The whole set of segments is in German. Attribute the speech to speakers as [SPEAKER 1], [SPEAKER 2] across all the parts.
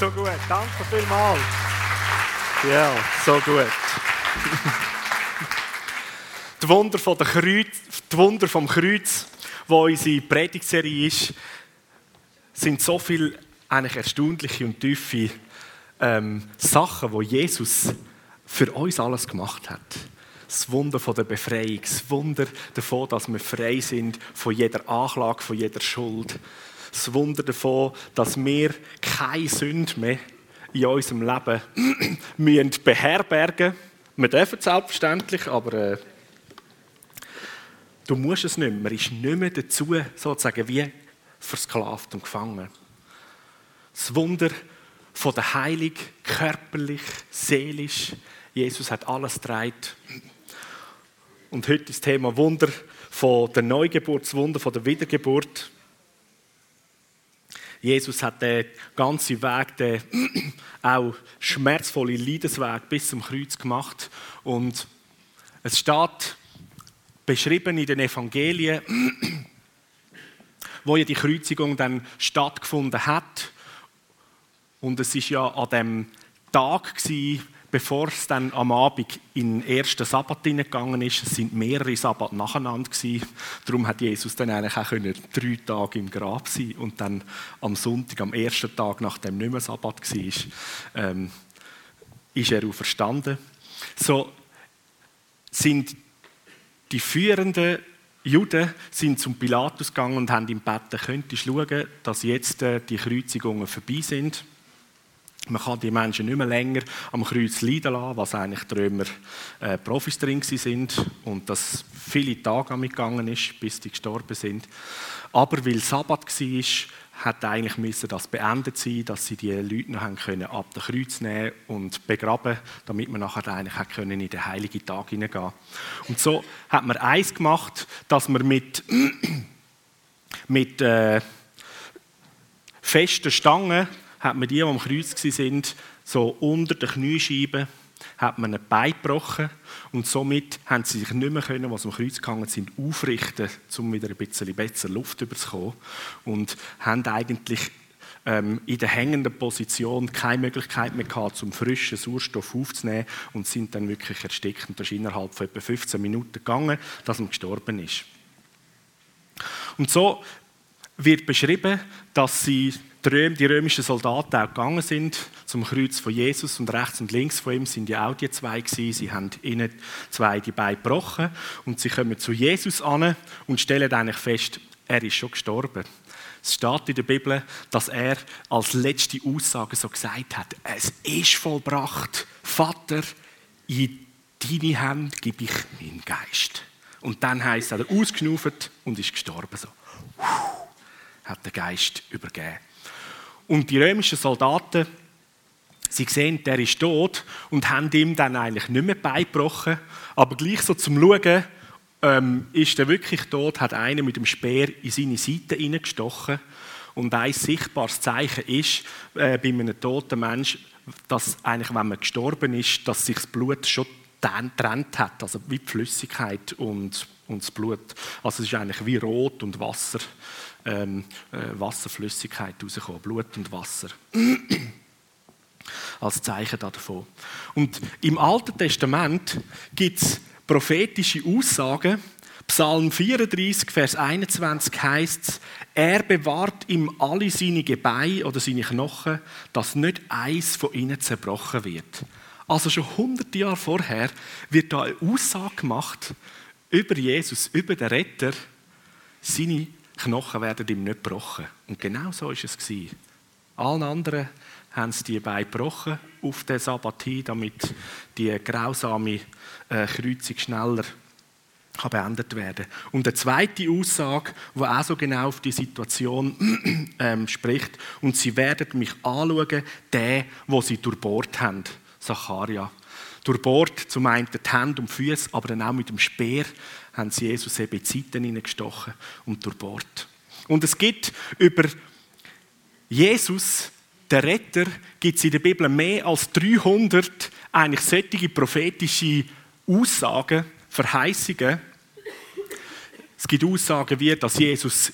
[SPEAKER 1] so gut. Danke vielmals. Ja, so gut. die Wunder, von der Kreuz, die Wunder vom Kreuz, wo unsere Predigtserie ist, sind so viele eigentlich erstaunliche und tiefe ähm, Sachen, die Jesus für uns alles gemacht hat. Das Wunder von der Befreiung, das Wunder davon, dass wir frei sind von jeder Anklage, von jeder Schuld. Das Wunder davon, dass wir keine Sünde mehr in unserem Leben müssen beherbergen. Wir dürfen es selbstverständlich, aber äh, du musst es nicht mehr. Man ist nicht mehr dazu sozusagen wie versklavt und gefangen. Das Wunder von der Heilung, körperlich, seelisch. Jesus hat alles dreit. Und heute ist das Thema Wunder von der Neugeburt, das Wunder von der Wiedergeburt. Jesus hat den ganzen Weg, den auch schmerzvolle Leidensweg bis zum Kreuz gemacht. Und es steht beschrieben in den Evangelien, wo ja die Kreuzigung dann stattgefunden hat. Und es ist ja an dem Tag gewesen, bevor es dann am Abend in den ersten Sabbat hineingegangen ist, es sind mehrere Sabbat nacheinander gewesen. Darum hat Jesus dann eigentlich auch können drei Tage im Grab sein und dann am Sonntag, am ersten Tag, nachdem nicht mehr Sabbat war, ähm, ist er auferstanden. So sind die führenden Juden sind zum Pilatus gegangen und haben ihm gebeten, könntest du schauen, dass jetzt äh, die Kreuzigungen vorbei sind. Man kann die Menschen nicht mehr länger am Kreuz leiden lassen, was eigentlich die Römer äh, Profis drin sind und dass viele Tage damit gegangen ist, bis die gestorben sind. Aber weil Sabbat war, hat eigentlich müssen das beendet sein, dass sie die Leute noch können ab dem Kreuz nehmen und begraben, damit man nachher eigentlich können in den heiligen Tag hineingehen. Und so hat man eins gemacht, dass man mit mit äh, festen Stangen hat man die, die am Kreuz sind, so unter den Kniescheiben hat man ein Bein gebrochen und somit haben sie sich nicht mehr können, was am Kreuz gegangen sind, aufrichten, um wieder ein bisschen besser Luft zu bekommen und haben eigentlich ähm, in der hängenden Position keine Möglichkeit mehr gehabt, zum frischen Sauerstoff aufzunehmen und sind dann wirklich erstickt. Und das ist innerhalb von etwa 15 Minuten gegangen, dass man gestorben ist. Und so wird beschrieben, dass sie die römischen Soldaten auch gegangen sind zum Kreuz von Jesus und rechts und links von ihm sind ja auch die zwei gewesen. Sie haben ihnen zwei die Beine gebrochen und sie kommen zu Jesus an und stellen eigentlich fest, er ist schon gestorben. Es steht in der Bibel, dass er als letzte Aussage so gesagt hat: Es ist vollbracht, Vater, in deine Hände gebe ich meinen Geist. Und dann heißt er ausgeschnauft und ist gestorben so. Hat den Geist übergeben. Und die römischen Soldaten, sie sehen, der ist tot und haben ihm dann eigentlich nicht mehr beigebrochen. Aber gleich so zum Schauen, ähm, ist er wirklich tot, hat einer mit dem Speer in seine Seite hineingestochen. Und ein sichtbares Zeichen ist äh, bei einem toten Menschen, dass eigentlich, wenn man gestorben ist, dass sich das Blut schon getrennt hat, also wie die Flüssigkeit und, und das Blut. Also es ist eigentlich wie Rot und Wasser ähm, äh, Wasserflüssigkeit rausgekommen, Blut und Wasser. Als Zeichen davon. Und im Alten Testament gibt es prophetische Aussagen. Psalm 34, Vers 21 heißt es, er bewahrt ihm alle seine Gebeine oder seine Knochen, dass nicht eins von ihnen zerbrochen wird. Also schon hundert Jahre vorher wird da eine Aussage gemacht über Jesus, über den Retter, seine Knochen werden ihm nicht gebrochen. Und genau so war es. Allen anderen haben sie die Beine gebrochen auf den Sabbat hin, damit die grausame äh, Kreuzung schneller kann beendet werden Und eine zweite Aussage, die auch so genau auf die Situation ähm, spricht, und sie werden mich anschauen, der, wo sie durchbohrt haben, Zacharia. Durchbohrt zum einen die Hände und Füße, aber dann auch mit dem Speer haben sie Jesus eben die Seiten hineingestochen und durchbohrt. Und es gibt über Jesus, der Retter, gibt es in der Bibel mehr als 300 eigentlich solche prophetische Aussagen, Verheißungen. Es gibt Aussagen wie, dass Jesus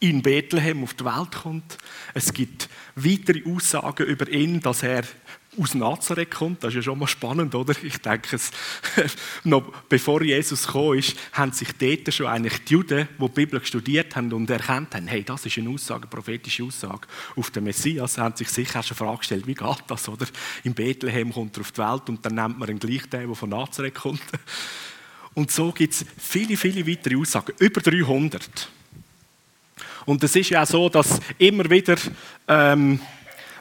[SPEAKER 1] in Bethlehem auf die Welt kommt. Es gibt weitere Aussagen über ihn, dass er aus Nazareth kommt. Das ist ja schon mal spannend, oder? Ich denke, es, noch bevor Jesus gekommen ist, haben sich dort schon eigentlich die Juden, die die Bibel studiert haben und erkannt haben, hey, das ist eine Aussage, eine prophetische Aussage auf den Messias, haben sich sicher schon Frage gestellt, wie geht das, oder? In Bethlehem kommt er auf die Welt und dann nennt man ihn gleich den, der von Nazareth kommt. Und so gibt es viele, viele weitere Aussagen, über 300. Und es ist ja auch so, dass immer wieder ähm,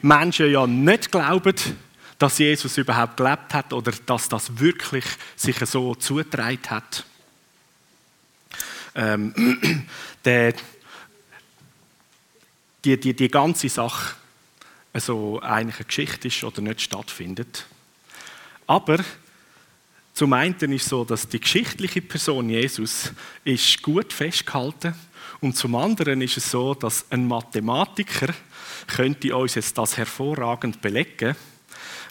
[SPEAKER 1] Menschen ja nicht glauben, dass Jesus überhaupt gelebt hat oder dass das wirklich sich so zugetragen hat. Ähm, der, die, die, die ganze Sache also eigentlich eine Geschichte ist oder nicht stattfindet. Aber zum einen ist es so, dass die geschichtliche Person Jesus ist gut festgehalten und zum anderen ist es so, dass ein Mathematiker könnte uns jetzt das hervorragend belegen,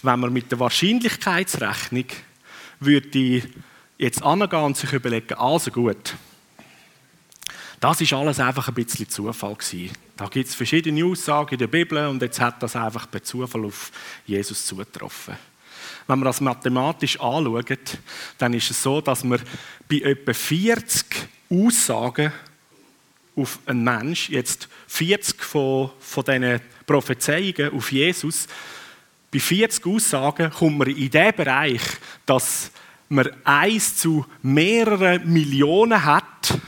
[SPEAKER 1] wenn man mit der Wahrscheinlichkeitsrechnung würde jetzt angehen und sich überlegen, also gut, das ist alles einfach ein bisschen Zufall gewesen. Da gibt es verschiedene Aussagen in der Bibel und jetzt hat das einfach per Zufall auf Jesus zugetroffen. Wenn man das mathematisch anschaut, dann ist es so, dass man bei etwa 40 Aussagen auf einen Mensch, jetzt 40 von, von diesen Prophezeiungen auf Jesus, bei 40 Aussagen kommt man in den Bereich, dass man eins zu mehreren Millionen hat,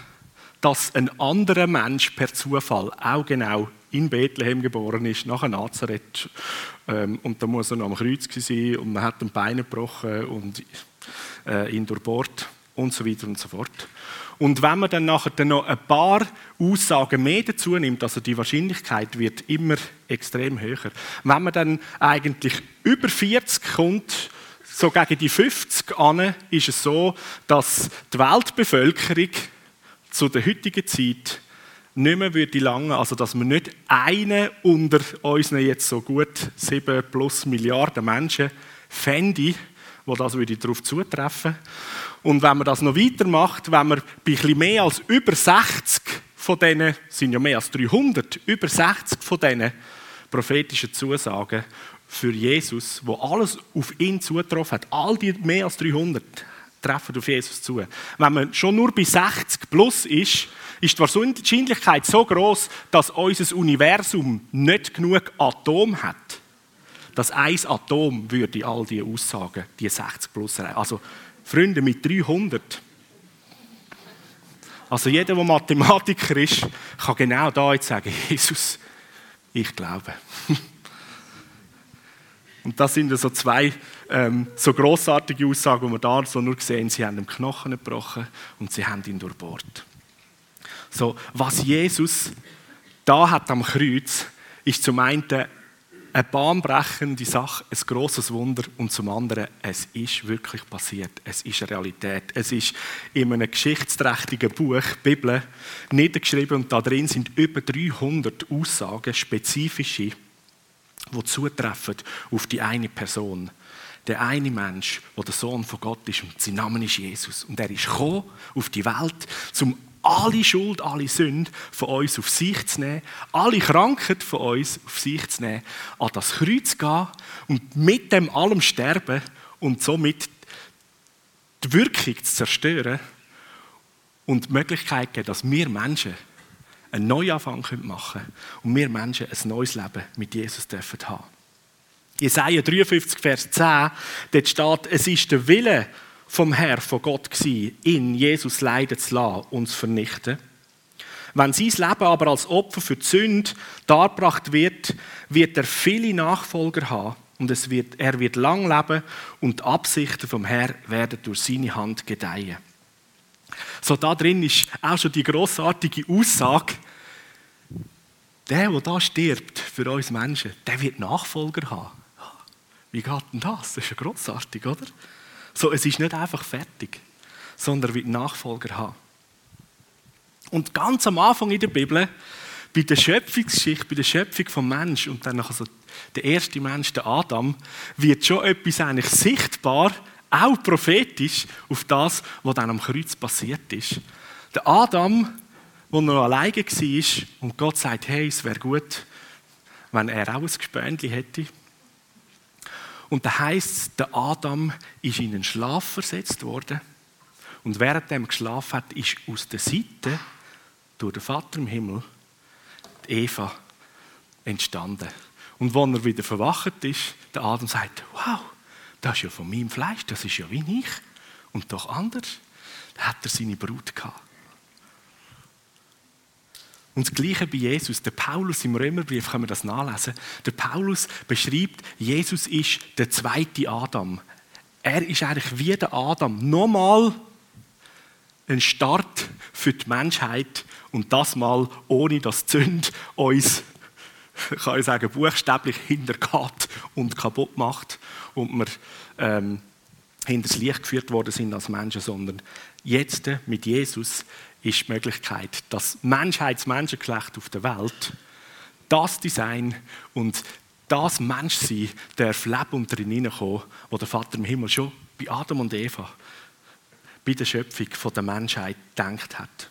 [SPEAKER 1] dass ein anderer Mensch per Zufall auch genau in Bethlehem geboren ist, nach Nazareth. Ähm, und da muss er noch am Kreuz sein und man hat ein Bein gebrochen und äh, ihn durchbohrt und so weiter und so fort. Und wenn man dann nachher dann noch ein paar Aussagen mehr dazu nimmt, also die Wahrscheinlichkeit wird immer extrem höher. Wenn man dann eigentlich über 40 kommt, so gegen die 50 an, ist es so, dass die Weltbevölkerung zu der heutigen Zeit nicht mehr würde lange, also dass wir nicht einen unter unseren jetzt so gut 7 plus Milliarden Menschen fände, wo das würde darauf zutreffen. Und wenn man das noch weitermacht, wenn man bei ein mehr als über 60 von denen, sind ja mehr als 300, über 60 von diesen prophetischen Zusagen für Jesus, wo alles auf ihn zugetroffen hat, all die mehr als 300 treffen auf Jesus zu. Wenn man schon nur bei 60 plus ist, ist die Wahrscheinlichkeit so groß, dass unser Universum nicht genug Atom hat dass ein Atom würde all diese Aussagen, die 60 plus. Also Freunde mit 300. Also jeder, der Mathematiker ist, kann genau da jetzt sagen, Jesus, ich glaube. Und das sind so zwei ähm, so großartige Aussagen, die wir da so nur sehen. Sie haben den Knochen gebrochen und sie haben ihn durchbohrt. So, was Jesus da hat am Kreuz, ist zum einen eine bahnbrechende Sache, ein großes Wunder und zum anderen, es ist wirklich passiert. Es ist eine Realität. Es ist in einem geschichtsträchtigen Buch, Bibel, niedergeschrieben und da drin sind über 300 Aussagen, spezifische, die zutreffen auf die eine Person. Der eine Mensch, der der Sohn von Gott ist und sein Name ist Jesus. Und er ist gekommen auf die Welt, zum alle Schuld, alle Sünde von uns auf sich zu nehmen, alle Krankheit von uns auf sich zu nehmen, an das Kreuz gehen und mit dem allem sterben und somit die Wirkung zu zerstören und die Möglichkeit geben, dass wir Menschen einen Neuanfang machen können und wir Menschen ein neues Leben mit Jesus dürfen haben. Jesaja 53, Vers 10, dort steht, es ist der Wille vom Herr, von Gott gewesen, in Jesus leiden zu lassen, uns vernichten. Wenn sein Leben aber als Opfer für die Sünde dargebracht wird, wird er viele Nachfolger haben und es wird, er wird lang leben und die Absichten vom Herr werden durch seine Hand gedeihen. So da drin ist auch schon die großartige Aussage, der, der da stirbt für uns Menschen, der wird Nachfolger haben. Wie geht denn das? Das ist ja großartig, oder? So, es ist nicht einfach fertig, sondern wird Nachfolger haben. Und ganz am Anfang in der Bibel, bei der Schöpfungsgeschichte, bei der Schöpfung vom Mensch und dann also der erste Mensch, der Adam, wird schon etwas eigentlich sichtbar, auch prophetisch, auf das, was dann am Kreuz passiert ist. Der Adam, wo er noch alleine war und Gott sagt, hey, es wäre gut, wenn er auch ein Gespöntchen hätte. Und da heißt der Adam ist in einen Schlaf versetzt worden. Und während er geschlafen hat, ist aus der Seite durch den Vater im Himmel die Eva entstanden. Und als er wieder verwacht ist, der Adam sagt, wow, das ist ja von meinem Fleisch, das ist ja wie ich. Und doch anders. Da hat er seine Brut gehabt. Und das Gleiche bei Jesus. Der Paulus im Römerbrief kann man das nachlesen. Der Paulus beschreibt, Jesus ist der zweite Adam. Er ist eigentlich wie der Adam. Nochmal ein Start für die Menschheit und das mal ohne dass die Sünde uns, kann ich sagen, buchstäblich hintergeht und kaputt macht und wir ähm, hinters Licht geführt worden sind als Menschen, sondern jetzt mit Jesus ist die Möglichkeit, dass Menschheit, Menschengeschlecht auf der Welt das Design und das Menschsein darf leben und darin hineinkommen, wo der Vater im Himmel schon bei Adam und Eva bei der Schöpfung der Menschheit gedacht hat.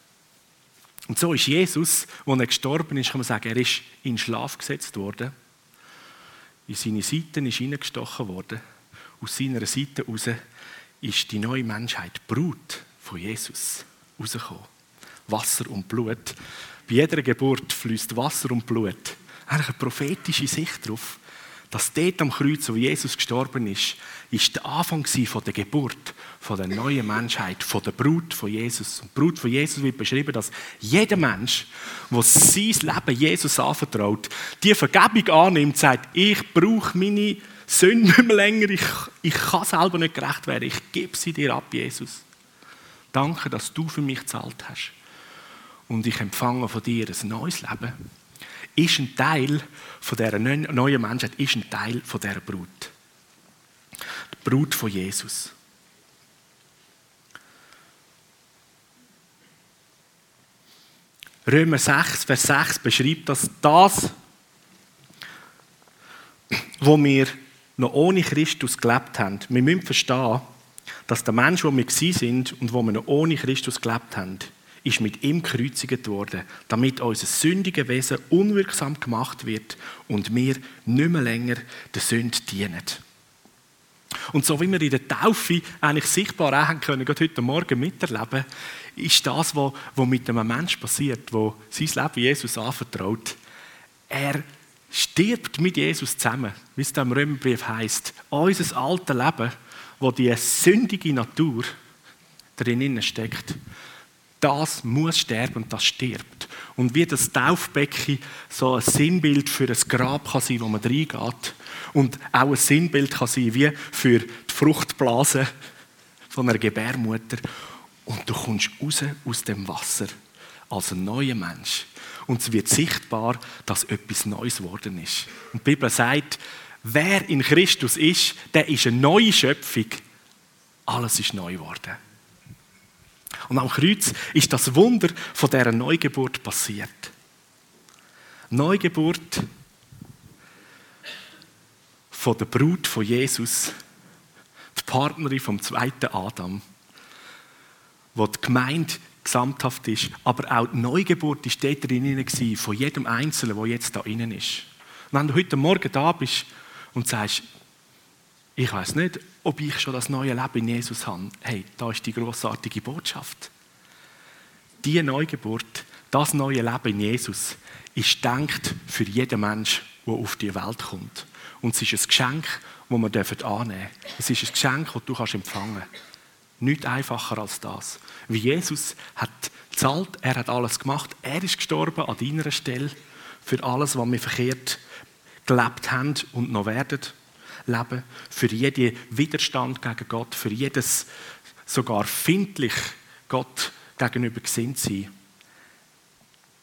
[SPEAKER 1] Und so ist Jesus, als er gestorben ist, kann man sagen, er ist in Schlaf gesetzt worden. In seine Seiten ist hineingestochen worden. Aus seiner Seite heraus ist die neue Menschheit, die Brut von Jesus, rausgekommen. Wasser und Blut. Bei jeder Geburt fließt Wasser und Blut. Eigentlich eine prophetische Sicht darauf, dass dort am Kreuz, wo Jesus gestorben ist, ist der Anfang von der Geburt von der neuen Menschheit, von der Brut von Jesus. Und die Brut von Jesus wird beschrieben, dass jeder Mensch, der sein Leben Jesus anvertraut, die Vergebung annimmt, sagt, ich brauche meine Sünde nicht mehr länger, ich, ich kann selber nicht gerecht werden, ich gebe sie dir ab, Jesus. Danke, dass du für mich gezahlt hast. Und ich empfange von dir ein neues Leben ist ein Teil von dieser neuen Menschheit, ist ein Teil von dieser Brut. Die Brut von Jesus. Römer 6, Vers 6 beschreibt, dass das, wo wir noch ohne Christus gelebt haben, wir müssen verstehen, dass der Mensch, wo wir sind und wo wir noch ohne Christus gelebt haben, ist mit ihm gekreuzigt worden, damit unser sündiges Wesen unwirksam gemacht wird und wir nicht mehr länger der Sünde dienen. Und so wie wir in der Taufe eigentlich sichtbar auch haben können, gerade heute Morgen miterleben, ist das, was, was mit einem Menschen passiert, wo sein Leben Jesus anvertraut. Er stirbt mit Jesus zusammen, wie es im Römerbrief heißt. Unser altes Leben, wo die sündige Natur drin steckt, das muss sterben und das stirbt. Und wie das Taufbecken so ein Sinnbild für ein Grab kann sein, wo man reingeht. Und auch ein Sinnbild kann sein, wie für die Fruchtblase von einer Gebärmutter. Und du kommst raus aus dem Wasser als ein neuer Mensch. Und es wird sichtbar, dass etwas Neues geworden ist. Und die Bibel sagt, wer in Christus ist, der ist eine neue Schöpfung. Alles ist neu geworden. Und am Kreuz ist das Wunder von dieser Neugeburt passiert. Neugeburt von der Brut von Jesus, die Partnerin vom zweiten Adam, wo die Gemeinde gesamthaft ist, aber auch die Neugeburt ist dort drin von jedem Einzelnen, der jetzt da innen ist. Und wenn du heute Morgen da bist und sagst, ich weiß nicht, ob ich schon das neue Leben in Jesus habe. Hey, da ist die großartige Botschaft. Die Neugeburt, das neue Leben in Jesus, ist denkt für jeden Mensch, der auf die Welt kommt. Und es ist ein Geschenk, das wir annehmen dürfen. Es ist ein Geschenk, das du empfangen kannst. Nicht einfacher als das. Wie Jesus hat gezahlt, er hat alles gemacht, er ist gestorben an deiner Stelle für alles, was wir verkehrt gelebt haben und noch werden leben, für jeden Widerstand gegen Gott, für jedes sogar findlich Gott gegenüber gesinnt sein.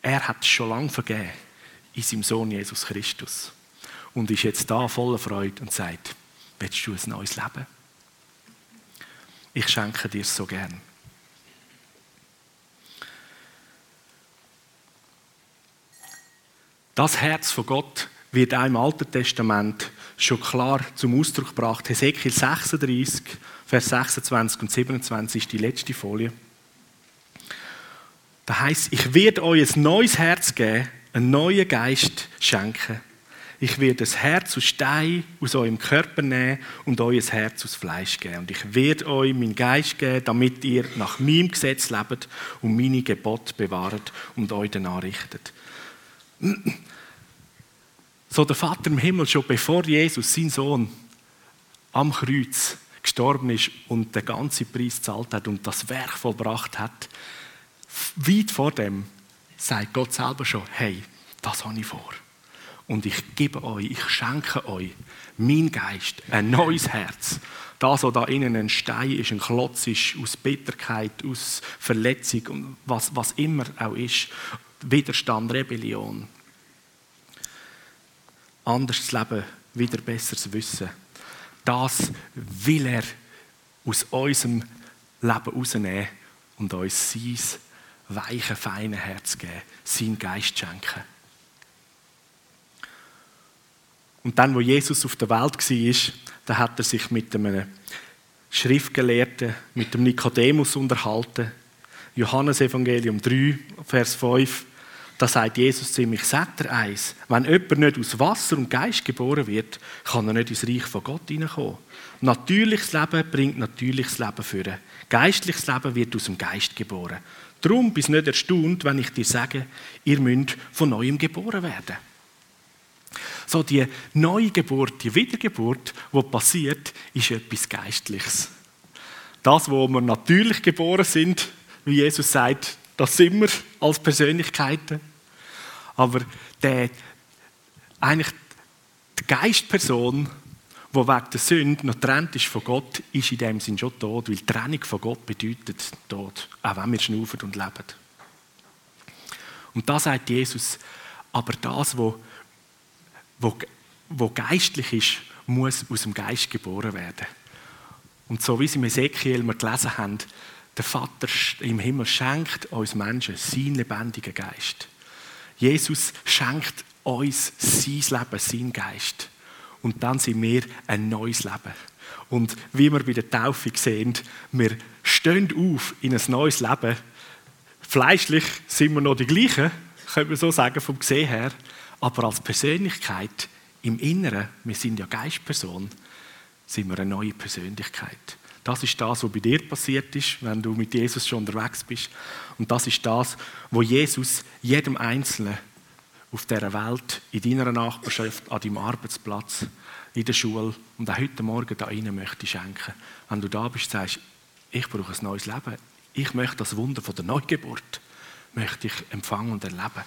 [SPEAKER 1] Er hat schon lange vergeben in seinem Sohn Jesus Christus und ist jetzt da voller Freude und sagt, willst du ein neues Leben? Ich schenke dir so gern. Das Herz von Gott wird auch im Alten Testament schon klar zum Ausdruck gebracht. Hesekiel 36, Vers 26 und 27 ist die letzte Folie. Das heißt, ich werde euch ein neues Herz geben, einen neuen Geist schenken. Ich werde das Herz aus Stein aus eurem Körper nehmen und euch ein Herz aus Fleisch geben. Und ich werde euch meinen Geist geben, damit ihr nach meinem Gesetz lebt und meine Gebote bewahrt und euch danach richtet. So der Vater im Himmel, schon bevor Jesus, sein Sohn, am Kreuz gestorben ist und den ganzen Preis gezahlt hat und das Werk vollbracht hat, weit vor dem sagt Gott selber schon, hey, das habe ich vor. Und ich gebe euch, ich schenke euch mein Geist, ein neues Herz. Das, was da innen ein Stein ist, ein Klotz ist, aus Bitterkeit, aus Verletzung und was, was immer auch ist. Widerstand, Rebellion. Anders Leben, wieder besseres Wissen. Das will er aus unserem Leben rausnehmen und uns sein weiche, feine Herz geben, sein Geist schenken. Und dann, wo Jesus auf der Welt war, da hat er sich mit einem Schriftgelehrten, mit dem Nikodemus unterhalten. Johannes Evangelium 3, Vers 5. Da sagt Jesus zu ihm, eins, wenn jemand nicht aus Wasser und Geist geboren wird, kann er nicht ins Reich von Gott hineinkommen. Natürliches Leben bringt natürliches Leben führen. Geistliches Leben wird aus dem Geist geboren. Darum bist du nicht erstaunt, wenn ich dir sage, ihr müsst von neuem geboren werden. So die neue Geburt, die Wiedergeburt, die passiert, ist etwas Geistliches. Das, wo wir natürlich geboren sind, wie Jesus sagt, das sind wir als Persönlichkeiten. Aber der, eigentlich die Geistperson, die wegen der Sünde noch getrennt ist von Gott, ist in dem Sinn schon tot, weil Trennung von Gott bedeutet Tod, auch wenn wir schnaufen und leben. Und da sagt Jesus, aber das, was wo, wo geistlich ist, muss aus dem Geist geboren werden. Und so wie sie im Ezekiel wir gelesen haben, der Vater im Himmel schenkt uns Menschen seinen lebendigen Geist. Jesus schenkt uns sein Leben, sein Geist. Und dann sind wir ein neues Leben. Und wie wir bei der Taufe sehen, wir stehen auf in ein neues Leben. Fleischlich sind wir noch die gleichen, könnte man so sagen, vom Gesehen her. Aber als Persönlichkeit im Inneren, wir sind ja Geistperson, sind wir eine neue Persönlichkeit. Das ist das, was bei dir passiert ist, wenn du mit Jesus schon unterwegs bist. Und das ist das, was Jesus jedem Einzelnen auf dieser Welt, in deiner Nachbarschaft, an deinem Arbeitsplatz, in der Schule und auch heute Morgen da rein möchte schenken. Wenn du da bist, sagst, ich brauche ein neues Leben. Ich möchte das Wunder von der Neugeburt möchte ich empfangen und erleben.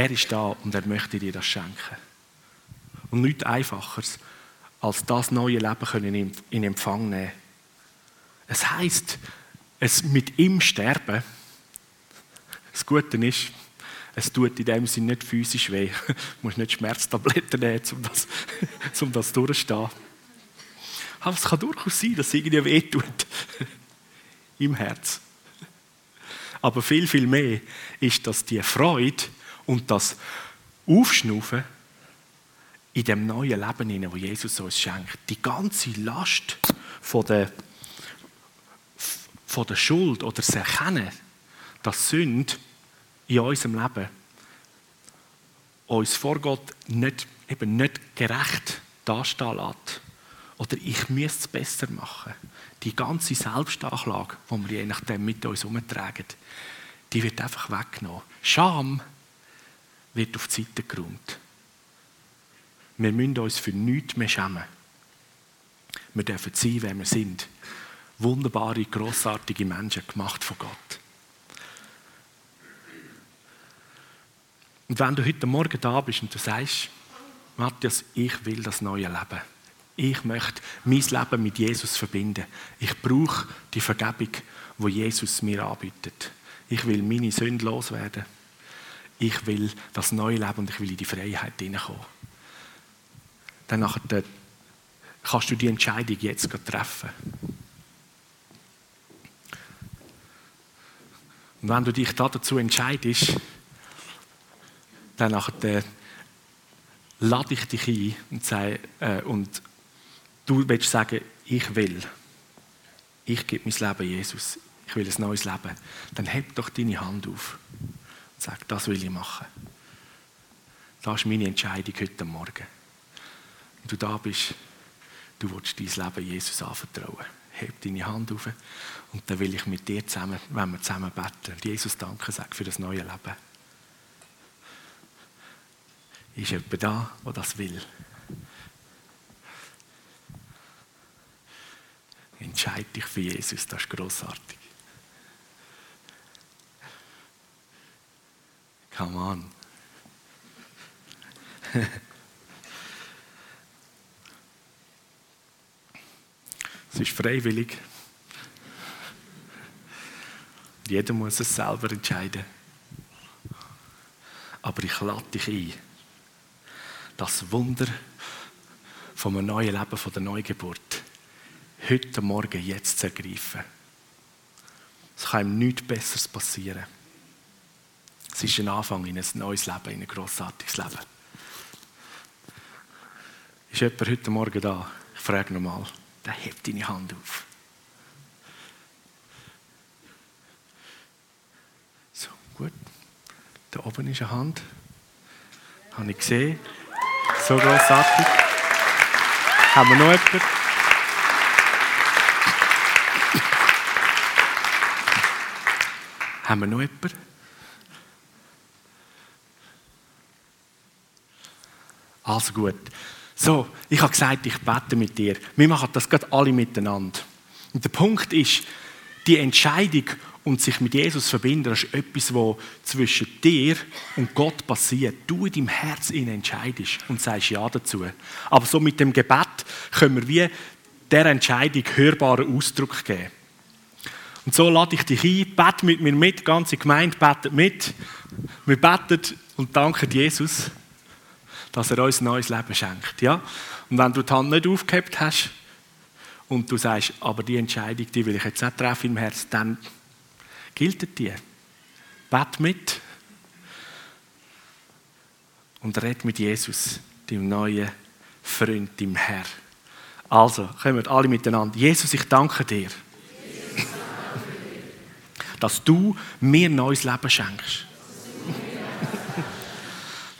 [SPEAKER 1] Er ist da und er möchte dir das schenken. Und nichts Einfacheres, als das neue Leben in Empfang nehmen. Es heißt, es mit ihm sterben. Das Gute ist, es tut in dem Sinne nicht physisch weh. Du musst nicht Schmerztabletten nehmen, um das, um das durchzustehen. Aber es kann durchaus sein, dass es irgendwie weh tut. Im Herz. Aber viel, viel mehr ist, dass die Freude, und das Aufschnaufen in dem neuen Leben, wo Jesus uns schenkt, die ganze Last von der, von der Schuld oder das Erkennen, dass Sünde in unserem Leben uns vor Gott nicht, eben nicht gerecht dastehen lässt. Oder ich müsste es besser machen. Die ganze Selbstanklage, die wir je nachdem mit uns herumtragen, die wird einfach weggenommen. Scham wird auf die Seite geräumt. Wir müssen uns für nichts mehr schämen. Wir dürfen sein, wer wir sind. Wunderbare, grossartige Menschen, gemacht von Gott. Und wenn du heute Morgen da bist und du sagst, Matthias, ich will das neue Leben. Ich möchte mein Leben mit Jesus verbinden. Ich brauche die Vergebung, wo Jesus mir anbietet. Ich will meine Sünde loswerden ich will das neue Leben und ich will in die Freiheit hineinkommen. Dann nachher, kannst du die Entscheidung jetzt treffen. Und wenn du dich dazu entscheidest, dann nachher, lade ich dich ein und, sage, äh, und du willst sagen, ich will. Ich gebe mein Leben Jesus. ich will ein neues Leben, dann heb doch deine Hand auf und sag, das will ich machen. Das ist meine Entscheidung heute Morgen. Wenn du da bist, du willst dein Leben Jesus anvertrauen. Heb deine Hand auf und dann will ich mit dir zusammen, wenn wir zusammen beten, Jesus danke sagen für das neue Leben. Ist jemand da, der das will? Entscheide dich für Jesus, das ist grossartig. Come on. es ist freiwillig. Jeder muss es selber entscheiden. Aber ich lade dich ein, das Wunder einem neuen Leben, von der Neugeburt, heute Morgen jetzt zu ergreifen. Es kann ihm nichts Besseres passieren. Es ist ein Anfang in ein neues Leben, in ein grossartiges Leben. Ist jemand heute Morgen da? Ich frage nochmal. Dann hebt deine Hand auf. So, gut. Da oben ist eine Hand. Habe ich gesehen. So grossartig. Haben wir noch jemanden? Haben wir noch jemanden? Also gut. So, ich habe gesagt, ich bete mit dir. Wir machen das gerade alle miteinander. Und der Punkt ist, die Entscheidung und sich mit Jesus verbinden, das ist etwas, was zwischen dir und Gott passiert. Du in deinem Herz entscheidest und sagst Ja dazu. Aber so mit dem Gebet können wir wie der Entscheidung hörbaren Ausdruck geben. Und so lade ich dich ein, bete mit mir mit, die ganze Gemeinde betet mit. Wir beten und danken Jesus dass er uns ein neues Leben schenkt. Ja? Und wenn du die Hand nicht aufgehebt hast und du sagst, aber die Entscheidung, die will ich jetzt nicht treffen im Herzen, dann gilt die. Bet mit und red mit Jesus, dem neuen Freund, dem Herr. Also, kommen wir alle miteinander. Jesus, ich danke dir, dass du mir neues Leben schenkst.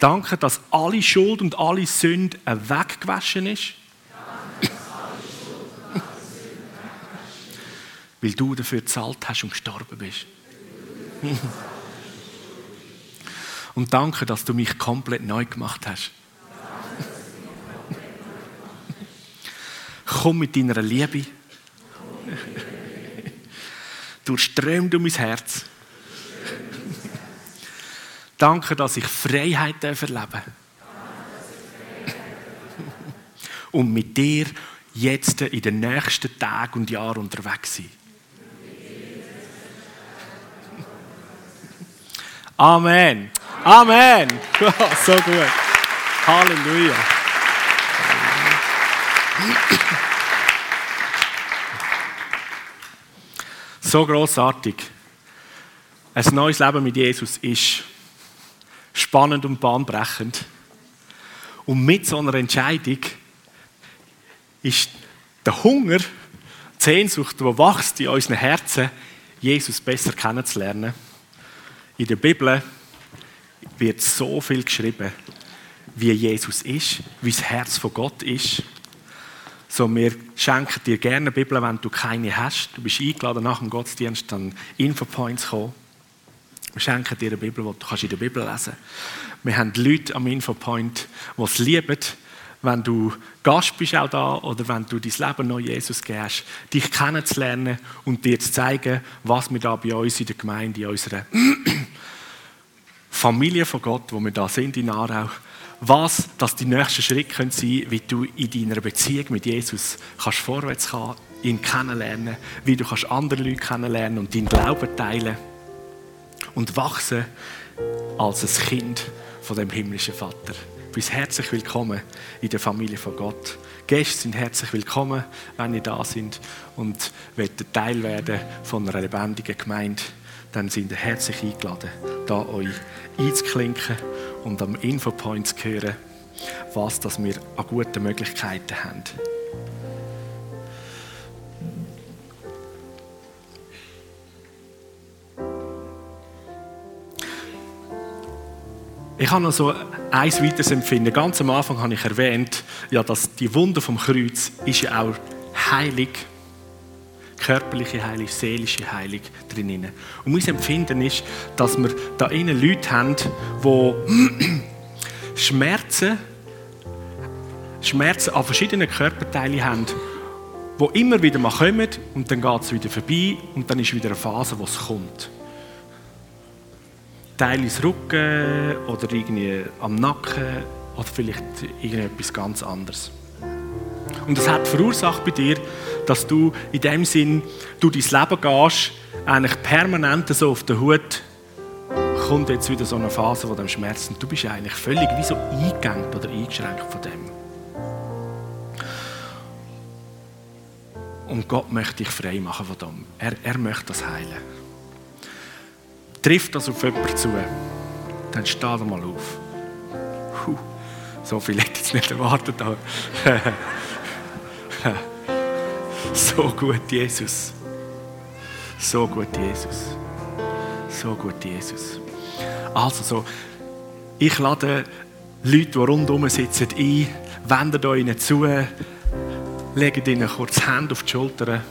[SPEAKER 1] Danke, dass alle Schuld und alle Sünde weggewaschen ist. Weil du dafür gezahlt hast und gestorben bist. und danke, dass du mich komplett neu gemacht hast. Komm mit deiner Liebe. Du mein Herz. Danke, dass ich Freiheit erleben darf. Und mit dir jetzt in den nächsten Tagen und Jahren unterwegs sein. Amen. Amen. so gut. Halleluja. So großartig. Ein neues Leben mit Jesus ist spannend und bahnbrechend. Und mit so einer Entscheidung ist der Hunger, die Sehnsucht, die wächst in unseren Herzen, Jesus besser kennenzulernen. In der Bibel wird so viel geschrieben, wie Jesus ist, wie das Herz von Gott ist. So, wir schenken dir gerne eine Bibel, wenn du keine hast. Du bist eingeladen, nach dem Gottesdienst an Infopoints kommen. Schenken dir eine Bibel, die du in der Bibel lesen kannst. Wir haben Leute am Infopoint, die es lieben, wenn du Gast bist auch da oder wenn du dein Leben neu Jesus gehst, dich kennenzulernen und dir zu zeigen, was wir da bei uns in der Gemeinde, in unserer Familie von Gott, wo wir da sind in Aarau, was dass die nächsten Schritte können sein, wie du in deiner Beziehung mit Jesus kannst vorwärts gehen, ihn kennenlernen, wie du kannst andere Leute kennenlernen und deinen Glauben teilen und wachsen als ein Kind von dem himmlischen Vater. Du bist herzlich willkommen in der Familie von Gott. Gäste sind herzlich willkommen, wenn ihr da sind und wollt Teil werden von einer lebendigen Gemeinde. Dann sind ihr herzlich eingeladen, da euch einzuklinken und am Infopoint zu hören, was das wir an guten Möglichkeiten haben. Ich habe noch so ein weiteres Empfinden. Ganz am Anfang habe ich erwähnt, ja, dass die Wunde vom Kreuz ist ja auch heilig, körperliche Heilung, seelische Heilung drin. Und mein Empfinden ist, dass wir da innen Leute haben, die Schmerzen, Schmerzen an verschiedenen Körperteilen haben, die immer wieder mal kommen und dann geht es wieder vorbei und dann ist wieder eine Phase, wo es kommt. Teil ins Rücken oder irgendwie am Nacken oder vielleicht irgendetwas ganz anderes. Und das hat verursacht bei dir, dass du in dem Sinn durch dein Leben gehst, eigentlich permanent so auf der Hut, kommt jetzt wieder so eine Phase von dem Schmerz und du bist eigentlich völlig wie so eingegangen oder eingeschränkt von dem. Und Gott möchte dich frei machen von dem. Er, er möchte das heilen trifft das auf jemanden zu, dann steh da mal auf. Puh, so viel hätte ich jetzt nicht erwartet. so gut, Jesus. So gut, Jesus. So gut, Jesus. Also so, ich lade Leute, die rundherum sitzen, ein, wendet euch ihnen zu, legt ihnen kurz die Hände auf die Schultern.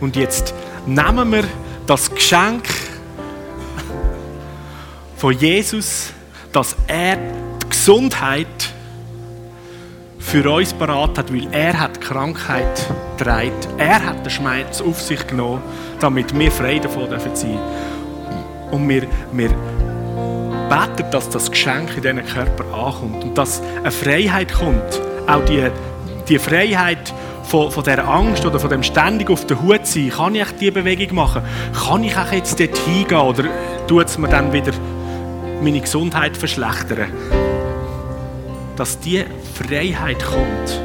[SPEAKER 1] Und jetzt nehmen wir das Geschenk von Jesus, dass er die Gesundheit für uns parat hat, weil er hat die Krankheit getragen. Er hat den Schmerz auf sich genommen, damit wir frei davon sein dürfen. Und wir, wir beten, dass das Geschenk in diesen Körper ankommt und dass eine Freiheit kommt. Auch die, die Freiheit, von, von dieser Angst oder von dem ständig auf der Hut sein, kann ich diese Bewegung machen? Kann ich auch jetzt dort hingehen oder tut es mir dann wieder meine Gesundheit verschlechtern? Dass diese Freiheit kommt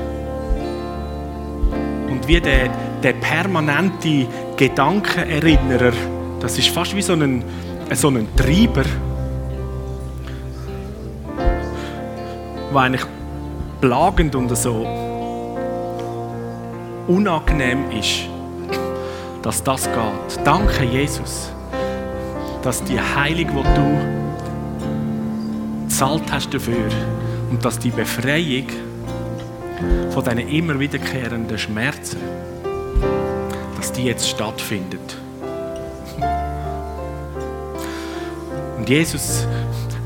[SPEAKER 1] und wie der, der permanente Gedankenerinnerer, das ist fast wie so ein, so ein Treiber, der eigentlich plagend und so unangenehm ist, dass das geht. Danke, Jesus, dass die Heilung, die du zahlt hast dafür und dass die Befreiung von diesen immer wiederkehrenden Schmerzen, dass die jetzt stattfindet. Und Jesus,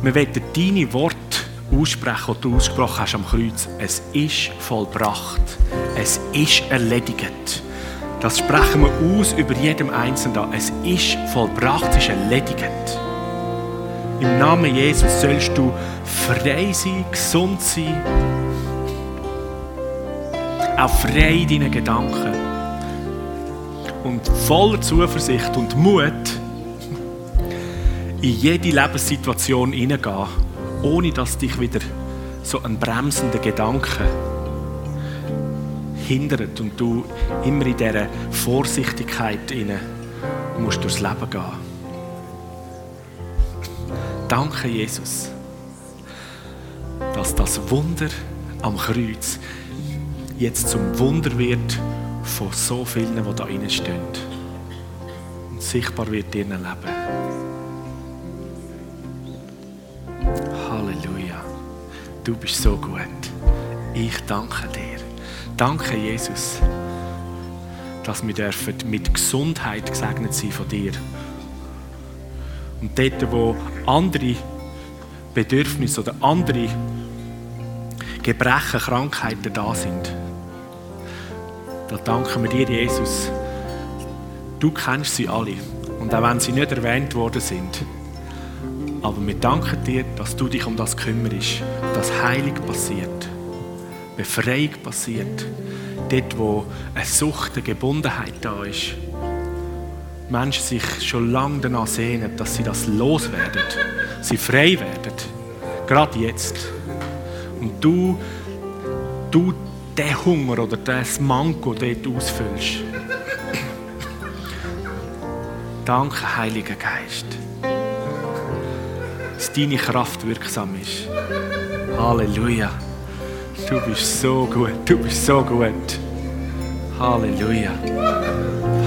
[SPEAKER 1] wir wollen deine Worte aussprechen, die du ausgesprochen hast am Kreuz. Es ist vollbracht. Es ist erledigt. Das sprechen wir aus über jedem Einzelnen. Es ist vollbracht, es ist erledigt. Im Namen Jesus sollst du frei sein, gesund sein, auch frei in deinen Gedanken und voller Zuversicht und Mut in jede Lebenssituation hineingehen, ohne dass dich wieder so ein bremsender Gedanke hindert und du immer in dieser Vorsichtigkeit musst durchs Leben gehen. Danke, Jesus, dass das Wunder am Kreuz jetzt zum Wunder wird von so vielen, die da stehen. Und sichtbar wird in ihrem Leben. Du bist so gut. Ich danke dir. Danke, Jesus, dass wir dürfen mit Gesundheit gesegnet sein von dir. Und dort, wo andere Bedürfnisse oder andere Gebrechen, Krankheiten da sind, da danken wir dir, Jesus. Du kennst sie alle. Und auch wenn sie nicht erwähnt worden sind. Aber wir danken dir, dass du dich um das kümmerst, dass Heilung passiert. Befreiung passiert. Dort, wo eine Sucht, eine Gebundenheit da ist. Menschen sich schon lange danach sehnen, dass sie das loswerden, sie frei werden. Gerade jetzt. Und du, du den Hunger oder das Manko dort ausfüllst. Danke, Heiliger Geist, deine Kraft wirksam ist. Halleluja. Du bist so gut, du bist so gut. Halleluja.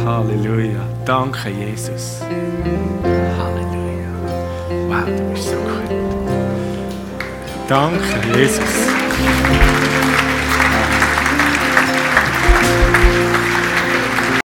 [SPEAKER 1] Halleluja. Danke, Jesus. Halleluja. Wow, du bist so gut. Danke, Jesus.